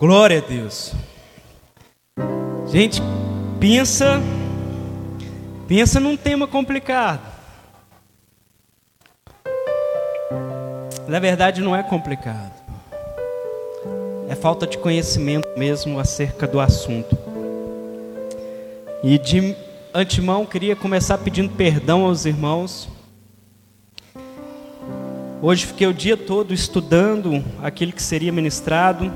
Glória a Deus. Gente, pensa, pensa num tema complicado. Na verdade, não é complicado. É falta de conhecimento mesmo acerca do assunto. E de antemão, queria começar pedindo perdão aos irmãos. Hoje fiquei o dia todo estudando aquilo que seria ministrado.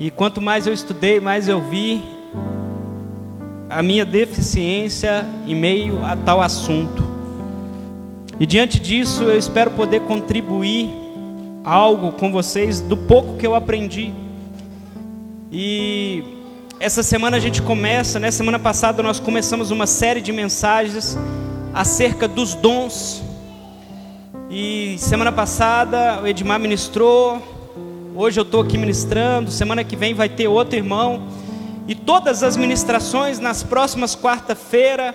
E quanto mais eu estudei, mais eu vi a minha deficiência em meio a tal assunto. E diante disso, eu espero poder contribuir algo com vocês do pouco que eu aprendi. E essa semana a gente começa, né? Semana passada nós começamos uma série de mensagens acerca dos dons. E semana passada o Edmar ministrou, hoje eu estou aqui ministrando, semana que vem vai ter outro irmão. E todas as ministrações nas próximas quarta-feira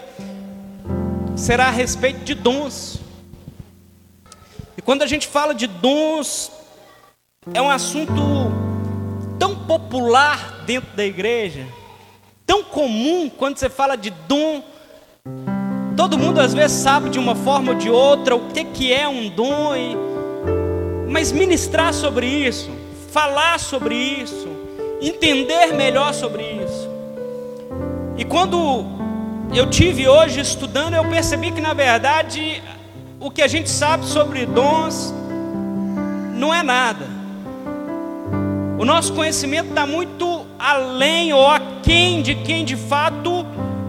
será a respeito de dons. E quando a gente fala de dons, é um assunto tão popular dentro da igreja, tão comum quando você fala de dom. Todo mundo às vezes sabe de uma forma ou de outra o que, que é um dom, e... mas ministrar sobre isso, falar sobre isso, entender melhor sobre isso. E quando eu tive hoje estudando, eu percebi que na verdade o que a gente sabe sobre dons não é nada. O nosso conhecimento está muito além ou aquém de quem de fato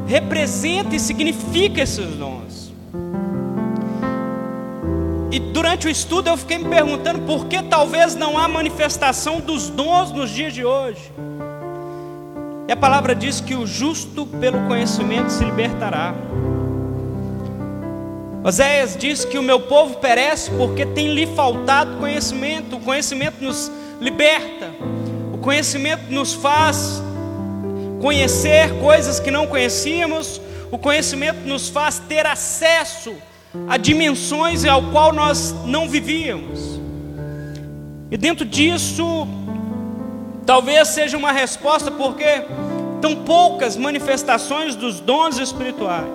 representa e significa esses dons. E durante o estudo eu fiquei me perguntando por que talvez não há manifestação dos dons nos dias de hoje. E a palavra diz que o justo pelo conhecimento se libertará. Oséias diz que o meu povo perece porque tem lhe faltado conhecimento. O conhecimento nos liberta, o conhecimento nos faz conhecer coisas que não conhecíamos, o conhecimento nos faz ter acesso a dimensões ao qual nós não vivíamos. E dentro disso, talvez seja uma resposta porque tão poucas manifestações dos dons espirituais.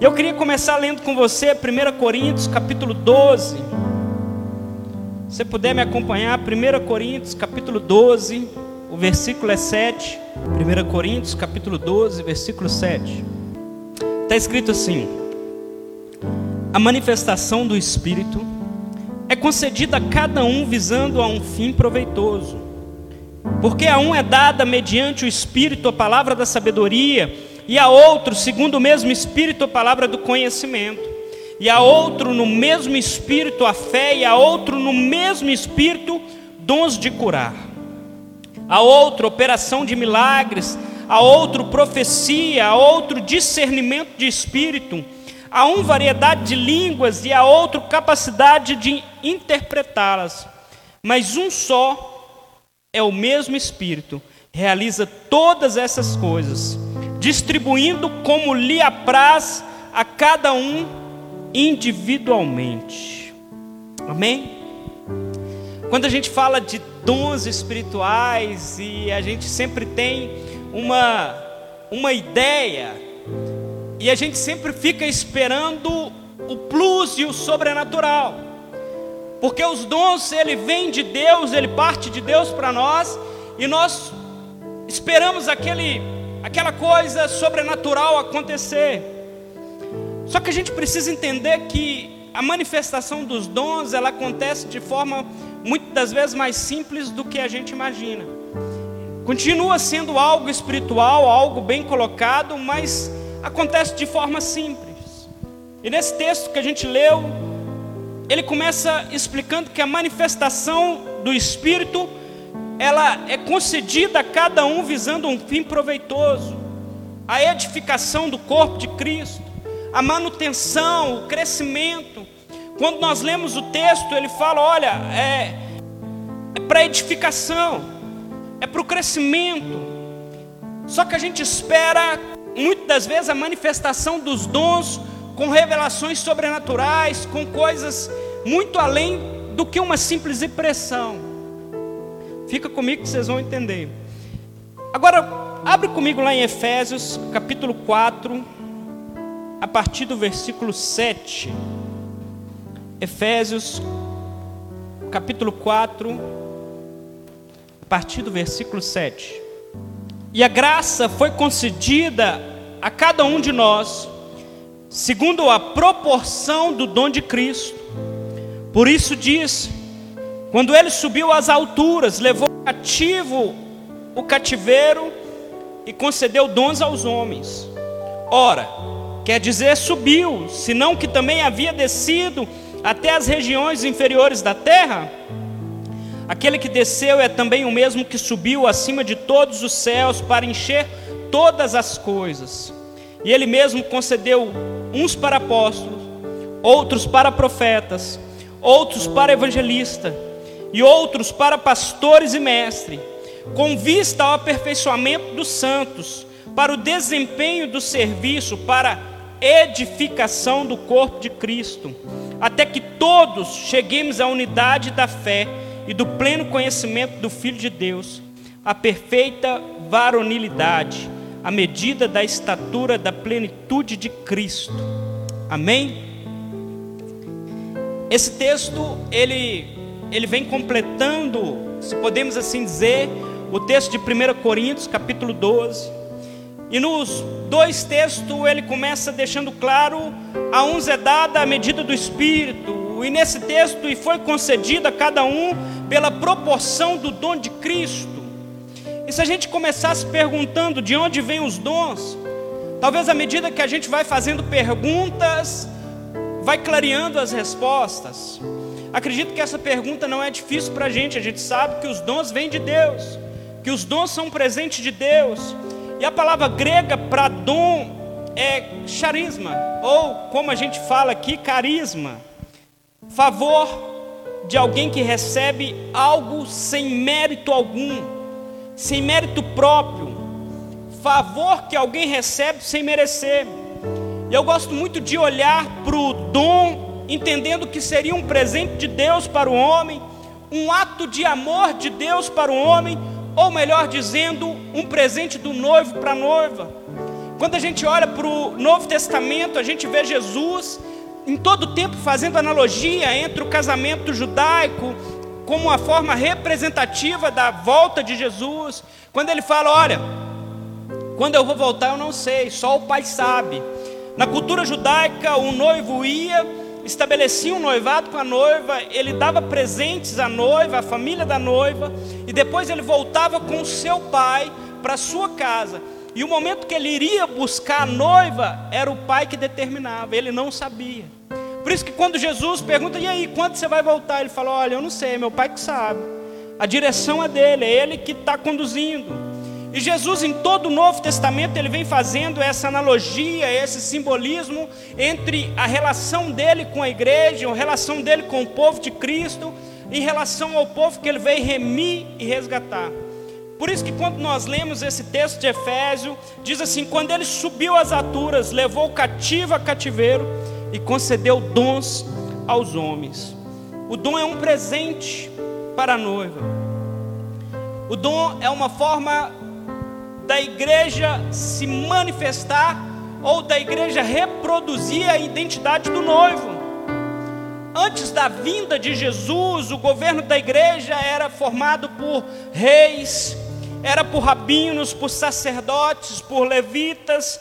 Eu queria começar lendo com você 1 Coríntios capítulo 12. Se você puder me acompanhar, 1 Coríntios capítulo 12, o versículo é 7. 1 Coríntios capítulo 12, versículo 7. Está escrito assim: A manifestação do Espírito é concedida a cada um visando a um fim proveitoso. Porque a um é dada mediante o Espírito a palavra da sabedoria e a outro, segundo o mesmo Espírito, a palavra do conhecimento, e a outro, no mesmo Espírito, a fé, e a outro, no mesmo Espírito, dons de curar, a outro, operação de milagres, a outro, profecia, a outro, discernimento de espírito, a um, variedade de línguas, e a outro, capacidade de interpretá-las, mas um só é o mesmo Espírito, realiza todas essas coisas distribuindo como lhe apraz a cada um individualmente. Amém? Quando a gente fala de dons espirituais e a gente sempre tem uma, uma ideia e a gente sempre fica esperando o plus e o sobrenatural. Porque os dons, ele vem de Deus, ele parte de Deus para nós e nós esperamos aquele aquela coisa sobrenatural acontecer. Só que a gente precisa entender que a manifestação dos dons, ela acontece de forma muitas das vezes mais simples do que a gente imagina. Continua sendo algo espiritual, algo bem colocado, mas acontece de forma simples. E nesse texto que a gente leu, ele começa explicando que a manifestação do Espírito ela é concedida a cada um visando um fim proveitoso, a edificação do corpo de Cristo, a manutenção, o crescimento. Quando nós lemos o texto, ele fala: olha, é, é para edificação, é para o crescimento. Só que a gente espera, muitas das vezes, a manifestação dos dons com revelações sobrenaturais, com coisas muito além do que uma simples impressão. Fica comigo que vocês vão entender. Agora, abre comigo lá em Efésios, capítulo 4, a partir do versículo 7. Efésios, capítulo 4, a partir do versículo 7. E a graça foi concedida a cada um de nós, segundo a proporção do dom de Cristo. Por isso diz: quando ele subiu às alturas, levou cativo o cativeiro e concedeu dons aos homens. Ora, quer dizer subiu, senão que também havia descido até as regiões inferiores da terra? Aquele que desceu é também o mesmo que subiu acima de todos os céus para encher todas as coisas. E ele mesmo concedeu uns para apóstolos, outros para profetas, outros para evangelistas e outros para pastores e mestres, com vista ao aperfeiçoamento dos santos, para o desempenho do serviço, para edificação do corpo de Cristo, até que todos cheguemos à unidade da fé e do pleno conhecimento do Filho de Deus, a perfeita varonilidade, a medida da estatura da plenitude de Cristo. Amém? Esse texto, ele, ele vem completando, se podemos assim dizer, o texto de 1 Coríntios, capítulo 12. E nos dois textos ele começa deixando claro: a uns é dada a medida do Espírito, e nesse texto, e foi concedida a cada um pela proporção do dom de Cristo. E se a gente começasse perguntando de onde vêm os dons, talvez à medida que a gente vai fazendo perguntas, vai clareando as respostas. Acredito que essa pergunta não é difícil para a gente, a gente sabe que os dons vêm de Deus, que os dons são presente de Deus. E a palavra grega para dom é charisma, ou como a gente fala aqui, carisma. Favor de alguém que recebe algo sem mérito algum, sem mérito próprio, favor que alguém recebe sem merecer. E eu gosto muito de olhar para o dom, entendendo que seria um presente de Deus para o homem, um ato de amor de Deus para o homem, ou melhor dizendo, um presente do noivo para a noiva. Quando a gente olha para o Novo Testamento, a gente vê Jesus em todo tempo fazendo analogia entre o casamento judaico como uma forma representativa da volta de Jesus. Quando ele fala, olha, quando eu vou voltar eu não sei, só o Pai sabe. Na cultura judaica, o noivo ia, estabelecia um noivado com a noiva, ele dava presentes à noiva, à família da noiva, e depois ele voltava com o seu pai para sua casa. E o momento que ele iria buscar a noiva era o pai que determinava, ele não sabia. Por isso que quando Jesus pergunta, e aí, quando você vai voltar? Ele fala, olha, eu não sei, meu pai que sabe. A direção é dele, é ele que está conduzindo. E Jesus, em todo o Novo Testamento, ele vem fazendo essa analogia, esse simbolismo entre a relação dele com a igreja, a relação dele com o povo de Cristo, em relação ao povo que ele veio remir e resgatar. Por isso que quando nós lemos esse texto de Efésio, diz assim: quando ele subiu as alturas, levou cativo a cativeiro e concedeu dons aos homens. O dom é um presente para a noiva. O dom é uma forma da igreja se manifestar ou da igreja reproduzir a identidade do noivo. Antes da vinda de Jesus, o governo da igreja era formado por reis, era por rabinos, por sacerdotes, por levitas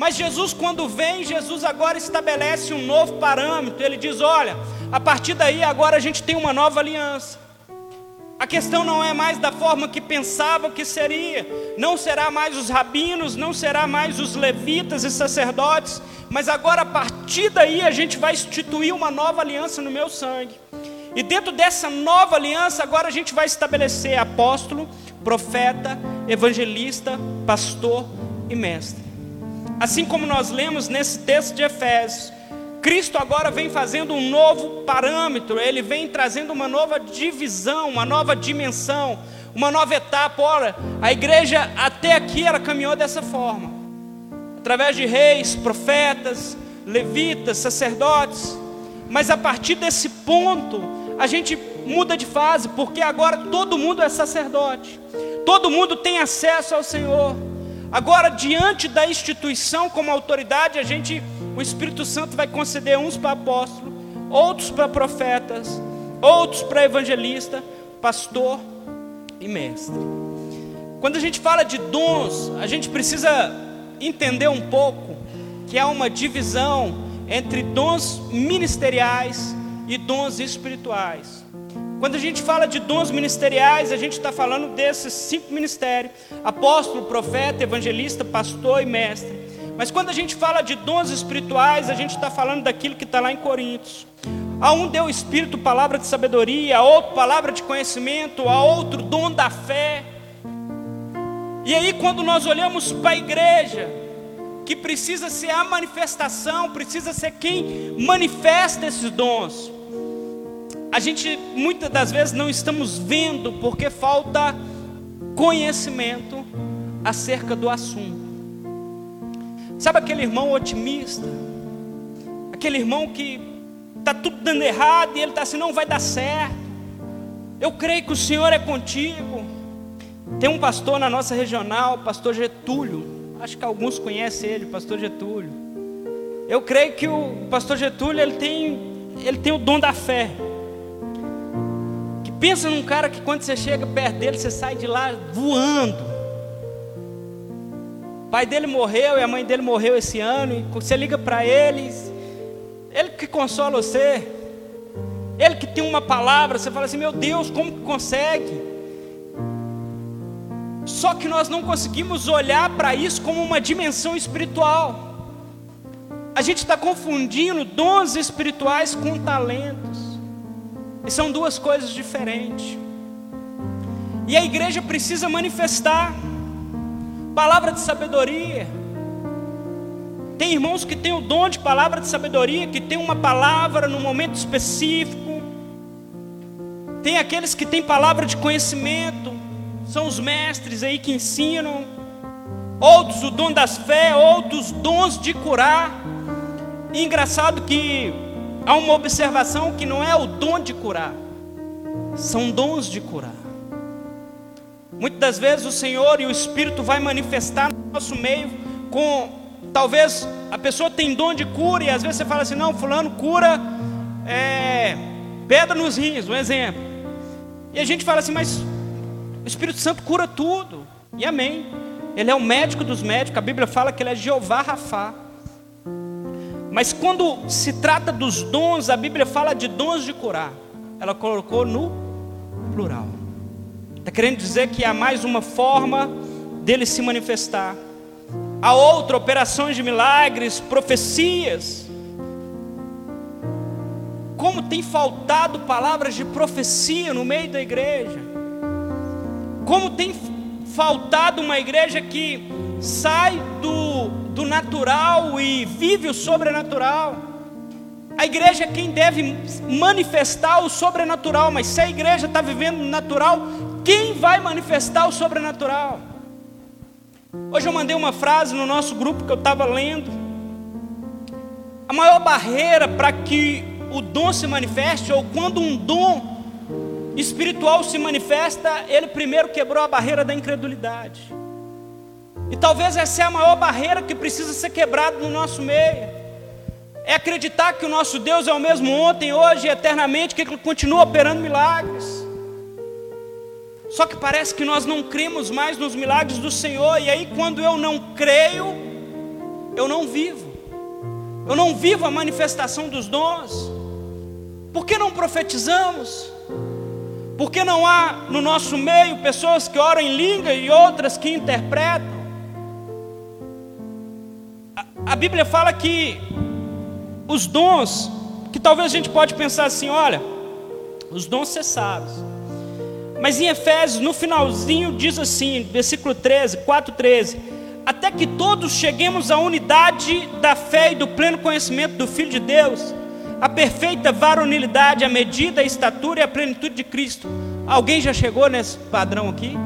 mas Jesus, quando vem, Jesus agora estabelece um novo parâmetro. Ele diz: olha, a partir daí agora a gente tem uma nova aliança. A questão não é mais da forma que pensava que seria, não será mais os rabinos, não será mais os levitas e sacerdotes, mas agora a partir daí a gente vai instituir uma nova aliança no meu sangue. E dentro dessa nova aliança, agora a gente vai estabelecer apóstolo, profeta, evangelista, pastor e mestre. Assim como nós lemos nesse texto de Efésios, Cristo agora vem fazendo um novo parâmetro, ele vem trazendo uma nova divisão, uma nova dimensão, uma nova etapa. Ora, a igreja até aqui ela caminhou dessa forma, através de reis, profetas, levitas, sacerdotes, mas a partir desse ponto, a gente muda de fase, porque agora todo mundo é sacerdote, todo mundo tem acesso ao Senhor. Agora, diante da instituição como autoridade, a gente, o Espírito Santo vai conceder uns para apóstolo, outros para profetas, outros para evangelista, pastor e mestre. Quando a gente fala de dons, a gente precisa entender um pouco que há uma divisão entre dons ministeriais e dons espirituais. Quando a gente fala de dons ministeriais, a gente está falando desses cinco ministérios: apóstolo, profeta, evangelista, pastor e mestre. Mas quando a gente fala de dons espirituais, a gente está falando daquilo que está lá em Coríntios. A um deu espírito, palavra de sabedoria, a outro palavra de conhecimento, a outro dom da fé. E aí, quando nós olhamos para a igreja, que precisa ser a manifestação, precisa ser quem manifesta esses dons a gente muitas das vezes não estamos vendo porque falta conhecimento acerca do assunto. Sabe aquele irmão otimista? Aquele irmão que está tudo dando errado e ele está assim, não vai dar certo. Eu creio que o Senhor é contigo. Tem um pastor na nossa regional, pastor Getúlio. Acho que alguns conhecem ele, pastor Getúlio. Eu creio que o pastor Getúlio ele tem, ele tem o dom da fé. Pensa num cara que quando você chega perto dele, você sai de lá voando. O pai dele morreu e a mãe dele morreu esse ano, e você liga para eles, ele que consola você, ele que tem uma palavra, você fala assim: meu Deus, como que consegue? Só que nós não conseguimos olhar para isso como uma dimensão espiritual. A gente está confundindo dons espirituais com talentos. E são duas coisas diferentes. E a igreja precisa manifestar palavra de sabedoria. Tem irmãos que têm o dom de palavra de sabedoria, que tem uma palavra no momento específico. Tem aqueles que têm palavra de conhecimento, são os mestres aí que ensinam. Outros o dom das fé, outros dons de curar. E engraçado que há uma observação que não é o dom de curar, são dons de curar. Muitas das vezes o Senhor e o Espírito vai manifestar no nosso meio com talvez a pessoa tem dom de cura e às vezes você fala assim, não, fulano cura é, pedra nos rins, um exemplo. E a gente fala assim, mas o Espírito Santo cura tudo. E amém. Ele é o médico dos médicos, a Bíblia fala que ele é Jeová Rafá. Mas quando se trata dos dons, a Bíblia fala de dons de curar. Ela colocou no plural. Está querendo dizer que há mais uma forma dele se manifestar. Há outra, operações de milagres, profecias. Como tem faltado palavras de profecia no meio da igreja. Como tem faltado uma igreja que sai do do natural e vive o sobrenatural. A igreja é quem deve manifestar o sobrenatural, mas se a igreja está vivendo o natural, quem vai manifestar o sobrenatural? Hoje eu mandei uma frase no nosso grupo que eu estava lendo. A maior barreira para que o dom se manifeste, ou quando um dom espiritual se manifesta, ele primeiro quebrou a barreira da incredulidade. E talvez essa é a maior barreira que precisa ser quebrada no nosso meio. É acreditar que o nosso Deus é o mesmo ontem, hoje e eternamente, que Ele continua operando milagres. Só que parece que nós não cremos mais nos milagres do Senhor, e aí quando eu não creio, eu não vivo. Eu não vivo a manifestação dos dons. Por que não profetizamos? Por que não há no nosso meio pessoas que oram em língua e outras que interpretam? a Bíblia fala que os dons, que talvez a gente pode pensar assim, olha, os dons cessados. Mas em Efésios, no finalzinho, diz assim, versículo 13, 4, 13: Até que todos cheguemos à unidade da fé e do pleno conhecimento do Filho de Deus, a perfeita varonilidade, a medida, a estatura e a plenitude de Cristo. Alguém já chegou nesse padrão aqui?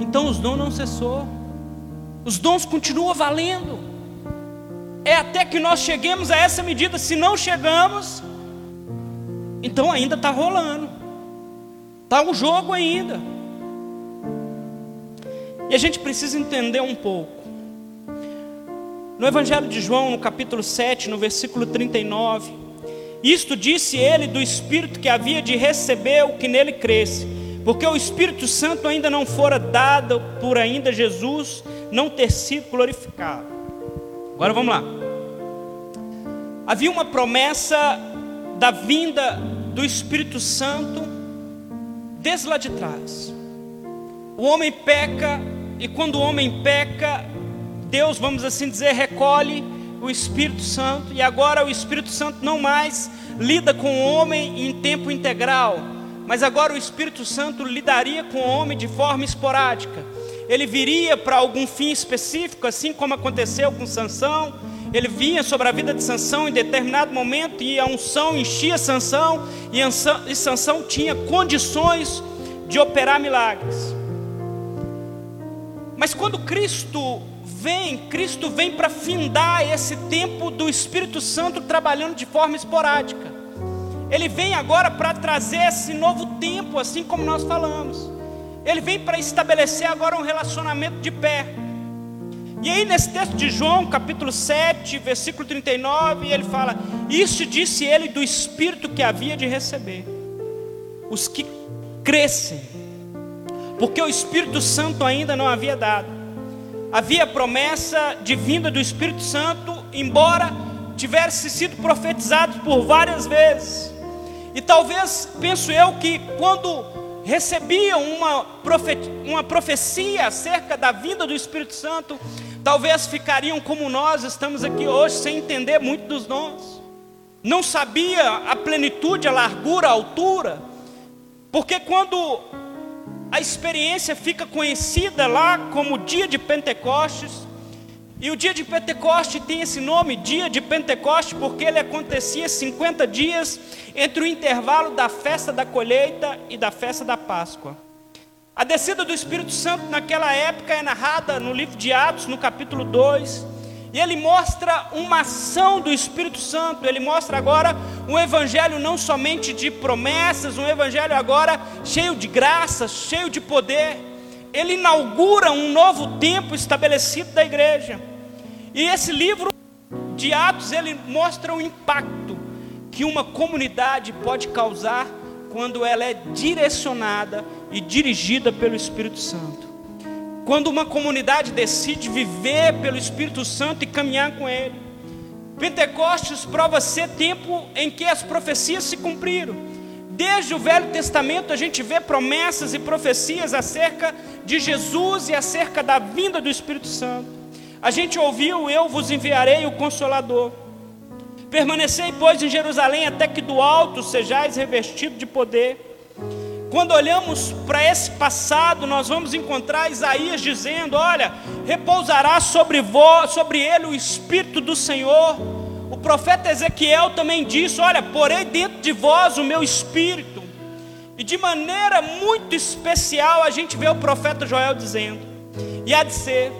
Então os dons não cessou. Os dons continuam valendo. É até que nós cheguemos a essa medida. Se não chegamos, Então ainda está rolando, está o jogo ainda. E a gente precisa entender um pouco. No Evangelho de João, no capítulo 7, no versículo 39, isto disse ele do Espírito que havia de receber o que nele cresce, porque o Espírito Santo ainda não fora dado por ainda Jesus não ter sido glorificado. Agora vamos lá. Havia uma promessa da vinda do Espírito Santo desde lá de trás. O homem peca, e quando o homem peca, Deus, vamos assim dizer, recolhe o Espírito Santo, e agora o Espírito Santo não mais lida com o homem em tempo integral, mas agora o Espírito Santo lidaria com o homem de forma esporádica. Ele viria para algum fim específico, assim como aconteceu com Sansão. Ele vinha sobre a vida de Sansão em determinado momento e a unção enchia Sansão e Sansão tinha condições de operar milagres. Mas quando Cristo vem, Cristo vem para findar esse tempo do Espírito Santo trabalhando de forma esporádica. Ele vem agora para trazer esse novo tempo, assim como nós falamos. Ele vem para estabelecer agora um relacionamento de pé. E aí, nesse texto de João, capítulo 7, versículo 39, ele fala: Isso disse ele do Espírito que havia de receber, os que crescem, porque o Espírito Santo ainda não havia dado havia promessa de vinda do Espírito Santo, embora tivesse sido profetizado por várias vezes. E talvez, penso eu, que quando recebiam uma, uma profecia acerca da vinda do Espírito Santo, talvez ficariam como nós estamos aqui hoje, sem entender muito dos dons. Não sabia a plenitude, a largura, a altura. Porque quando a experiência fica conhecida lá como dia de Pentecostes. E o dia de Pentecostes tem esse nome, dia de Pentecostes, porque ele acontecia 50 dias entre o intervalo da festa da colheita e da festa da Páscoa. A descida do Espírito Santo naquela época é narrada no livro de Atos, no capítulo 2. E ele mostra uma ação do Espírito Santo, ele mostra agora um evangelho não somente de promessas, um evangelho agora cheio de graça, cheio de poder. Ele inaugura um novo tempo estabelecido da igreja. E esse livro de Atos, ele mostra o impacto que uma comunidade pode causar quando ela é direcionada e dirigida pelo Espírito Santo. Quando uma comunidade decide viver pelo Espírito Santo e caminhar com Ele. Pentecostes prova ser tempo em que as profecias se cumpriram. Desde o Velho Testamento a gente vê promessas e profecias acerca de Jesus e acerca da vinda do Espírito Santo. A gente ouviu: Eu vos enviarei o Consolador. Permanecei, pois, em Jerusalém até que do alto sejais revestido de poder. Quando olhamos para esse passado, nós vamos encontrar Isaías dizendo: Olha, repousará sobre, sobre ele o Espírito do Senhor. O profeta Ezequiel também disse: Olha, porei dentro de vós o meu Espírito. E de maneira muito especial, a gente vê o profeta Joel dizendo: E há de ser,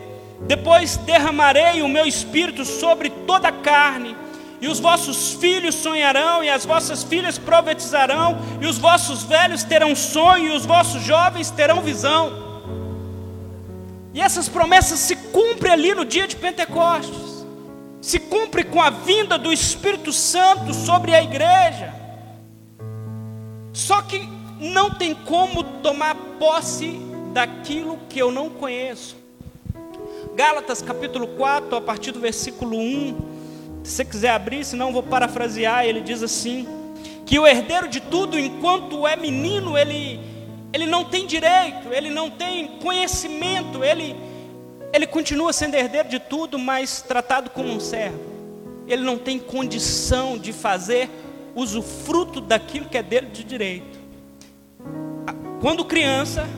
depois derramarei o meu Espírito sobre toda a carne e os vossos filhos sonharão, e as vossas filhas profetizarão, e os vossos velhos terão sonho, e os vossos jovens terão visão. E essas promessas se cumprem ali no dia de Pentecostes, se cumpre com a vinda do Espírito Santo sobre a igreja. Só que não tem como tomar posse daquilo que eu não conheço. Gálatas capítulo 4, a partir do versículo 1 se você quiser abrir, senão vou parafrasear, ele diz assim: que o herdeiro de tudo, enquanto é menino, ele, ele não tem direito, ele não tem conhecimento, ele, ele continua sendo herdeiro de tudo, mas tratado como um servo. Ele não tem condição de fazer usufruto daquilo que é dele de direito. Quando criança,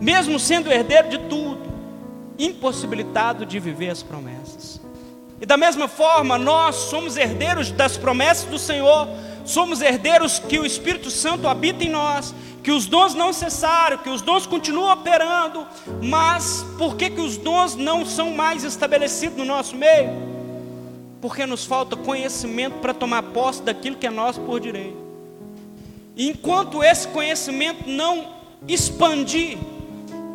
mesmo sendo herdeiro de tudo, impossibilitado de viver as promessas. E da mesma forma, nós somos herdeiros das promessas do Senhor, somos herdeiros que o Espírito Santo habita em nós, que os dons não cessaram, que os dons continuam operando, mas por que, que os dons não são mais estabelecidos no nosso meio? Porque nos falta conhecimento para tomar posse daquilo que é nosso por direito. enquanto esse conhecimento não expandir,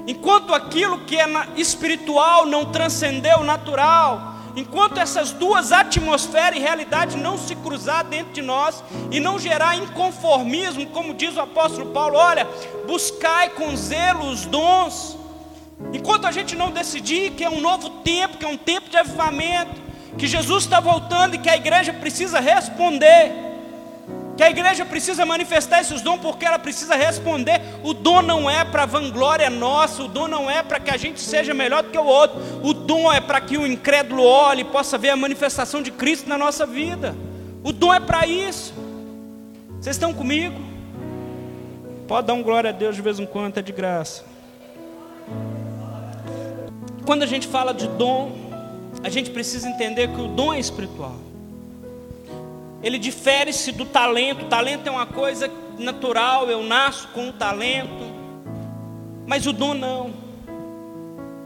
enquanto aquilo que é espiritual não transcender o natural, enquanto essas duas atmosferas e realidade não se cruzar dentro de nós e não gerar inconformismo, como diz o apóstolo Paulo, olha, buscai com zelo os dons. Enquanto a gente não decidir que é um novo tempo, que é um tempo de avivamento, que Jesus está voltando e que a igreja precisa responder, que a igreja precisa manifestar esses dons porque ela precisa responder. O dom não é para vanglória nossa, o dom não é para que a gente seja melhor do que o outro. O dom é para que o incrédulo olhe e possa ver a manifestação de Cristo na nossa vida. O dom é para isso. Vocês estão comigo? Pode dar um glória a Deus de vez em quando, é de graça. Quando a gente fala de dom, a gente precisa entender que o dom é espiritual ele difere-se do talento. Talento é uma coisa natural, eu nasço com um talento. Mas o dom não.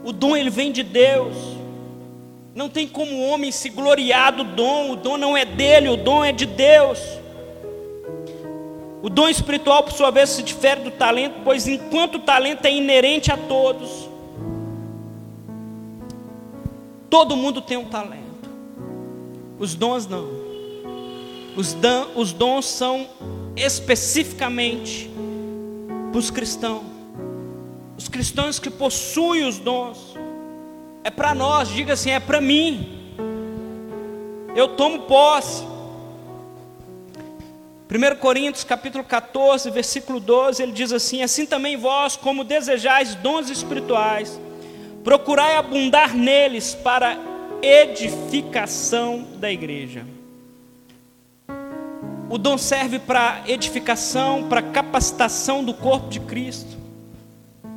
O dom ele vem de Deus. Não tem como o homem se gloriar do dom. O dom não é dele, o dom é de Deus. O dom espiritual, por sua vez, se difere do talento, pois enquanto o talento é inerente a todos, todo mundo tem um talento. Os dons não. Os, dan, os dons são especificamente para os cristãos. Os cristãos que possuem os dons. É para nós, diga assim, é para mim. Eu tomo posse. 1 Coríntios capítulo 14, versículo 12, ele diz assim: Assim também vós, como desejais dons espirituais, procurai abundar neles para edificação da igreja. O dom serve para edificação, para capacitação do corpo de Cristo.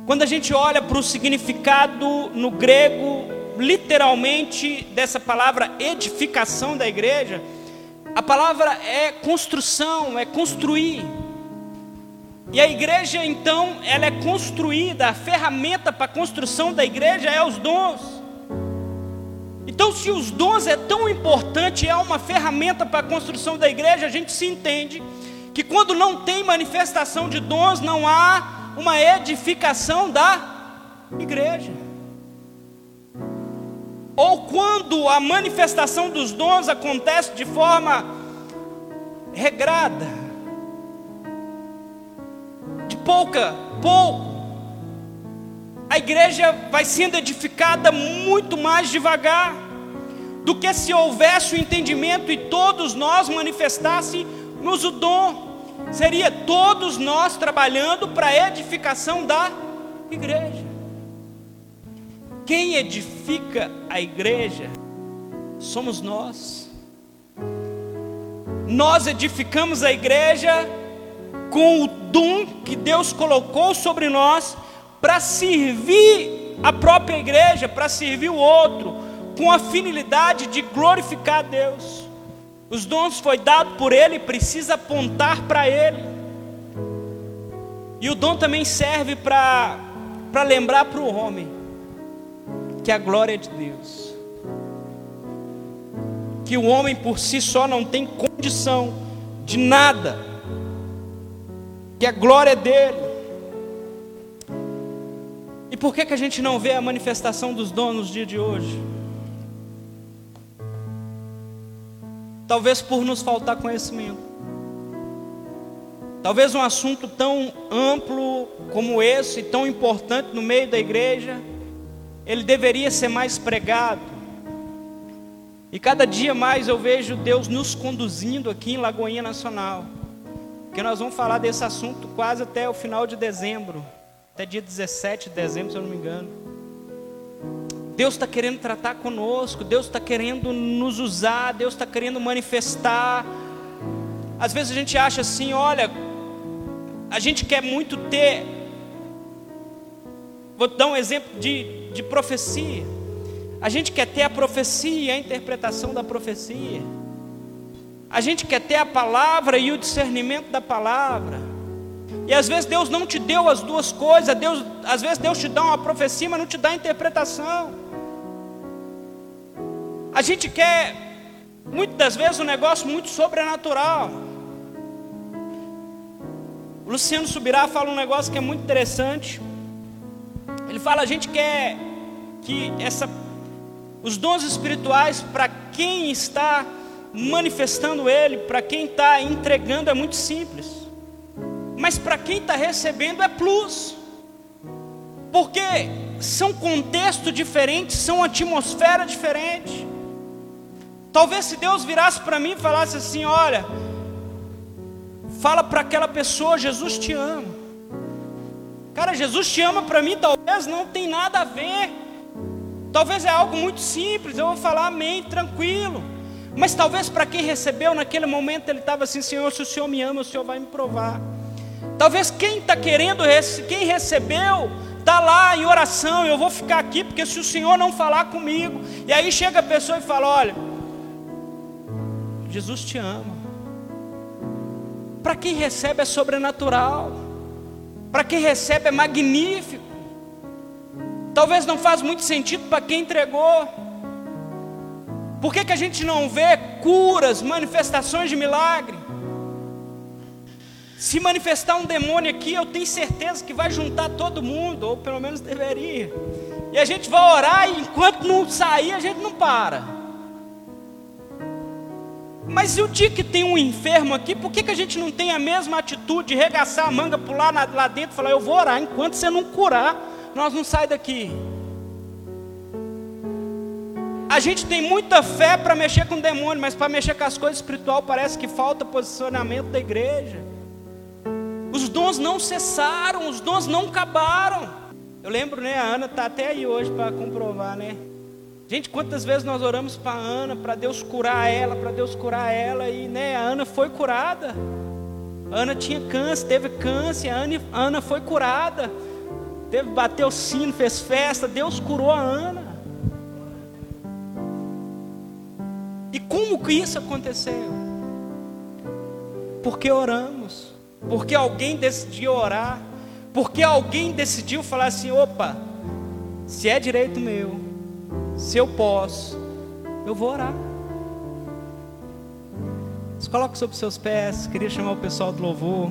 Quando a gente olha para o significado no grego, literalmente, dessa palavra edificação da igreja, a palavra é construção, é construir. E a igreja, então, ela é construída, a ferramenta para a construção da igreja é os dons. Então, se os dons é tão importante, é uma ferramenta para a construção da igreja, a gente se entende que quando não tem manifestação de dons, não há uma edificação da igreja. Ou quando a manifestação dos dons acontece de forma regrada, de pouca, pouco, a igreja vai sendo edificada muito mais devagar do que se houvesse o entendimento e todos nós manifestássemos o dom. Seria todos nós trabalhando para a edificação da igreja. Quem edifica a igreja somos nós. Nós edificamos a igreja com o dom que Deus colocou sobre nós para servir a própria igreja, para servir o outro, com a finalidade de glorificar Deus. Os dons foi dado por Ele, precisa apontar para Ele. E o dom também serve para lembrar para o homem que a glória é de Deus. Que o homem por si só não tem condição de nada. Que a glória é dele. E por que, que a gente não vê a manifestação dos dons nos dias de hoje? Talvez por nos faltar conhecimento. Talvez um assunto tão amplo como esse, tão importante no meio da igreja, ele deveria ser mais pregado. E cada dia mais eu vejo Deus nos conduzindo aqui em Lagoinha Nacional. Porque nós vamos falar desse assunto quase até o final de dezembro, até dia 17 de dezembro, se eu não me engano. Deus está querendo tratar conosco, Deus está querendo nos usar, Deus está querendo manifestar. Às vezes a gente acha assim, olha, a gente quer muito ter. Vou dar um exemplo de, de profecia. A gente quer ter a profecia, a interpretação da profecia. A gente quer ter a palavra e o discernimento da palavra. E às vezes Deus não te deu as duas coisas. Deus, às vezes Deus te dá uma profecia, mas não te dá a interpretação. A gente quer, muitas vezes, um negócio muito sobrenatural. O Luciano Subirá fala um negócio que é muito interessante. Ele fala: a gente quer que essa, os dons espirituais, para quem está manifestando ele, para quem está entregando, é muito simples. Mas para quem está recebendo é plus. Porque são contextos diferentes, são atmosfera diferente. Talvez se Deus virasse para mim e falasse assim: olha, fala para aquela pessoa, Jesus te ama. Cara, Jesus te ama para mim, talvez não tem nada a ver. Talvez é algo muito simples, eu vou falar amém, tranquilo. Mas talvez para quem recebeu naquele momento ele estava assim, Senhor, se o Senhor me ama, o Senhor vai me provar. Talvez quem está querendo, quem recebeu, está lá em oração, eu vou ficar aqui, porque se o Senhor não falar comigo, e aí chega a pessoa e fala: Olha, Jesus te ama. Para quem recebe é sobrenatural, para quem recebe é magnífico. Talvez não faz muito sentido para quem entregou. Por que, que a gente não vê curas, manifestações de milagre? Se manifestar um demônio aqui, eu tenho certeza que vai juntar todo mundo, ou pelo menos deveria. E a gente vai orar e enquanto não sair, a gente não para. Mas e o dia que tem um enfermo aqui, por que, que a gente não tem a mesma atitude de regaçar a manga, pular lá dentro e falar, eu vou orar, enquanto você não curar, nós não sai daqui. A gente tem muita fé para mexer com o demônio, mas para mexer com as coisas espiritual parece que falta posicionamento da igreja. Os dons não cessaram, os dons não acabaram. Eu lembro, né? A Ana está até aí hoje para comprovar, né? Gente, quantas vezes nós oramos para Ana, para Deus curar ela, para Deus curar ela, e né, a Ana foi curada. A Ana tinha câncer, teve câncer, a Ana, a Ana foi curada. Teve, bateu sino, fez festa, Deus curou a Ana. E como que isso aconteceu? Porque oramos, porque alguém decidiu orar, porque alguém decidiu falar assim: opa, se é direito meu, se eu posso, eu vou orar. Coloque sobre seus pés, queria chamar o pessoal do louvor.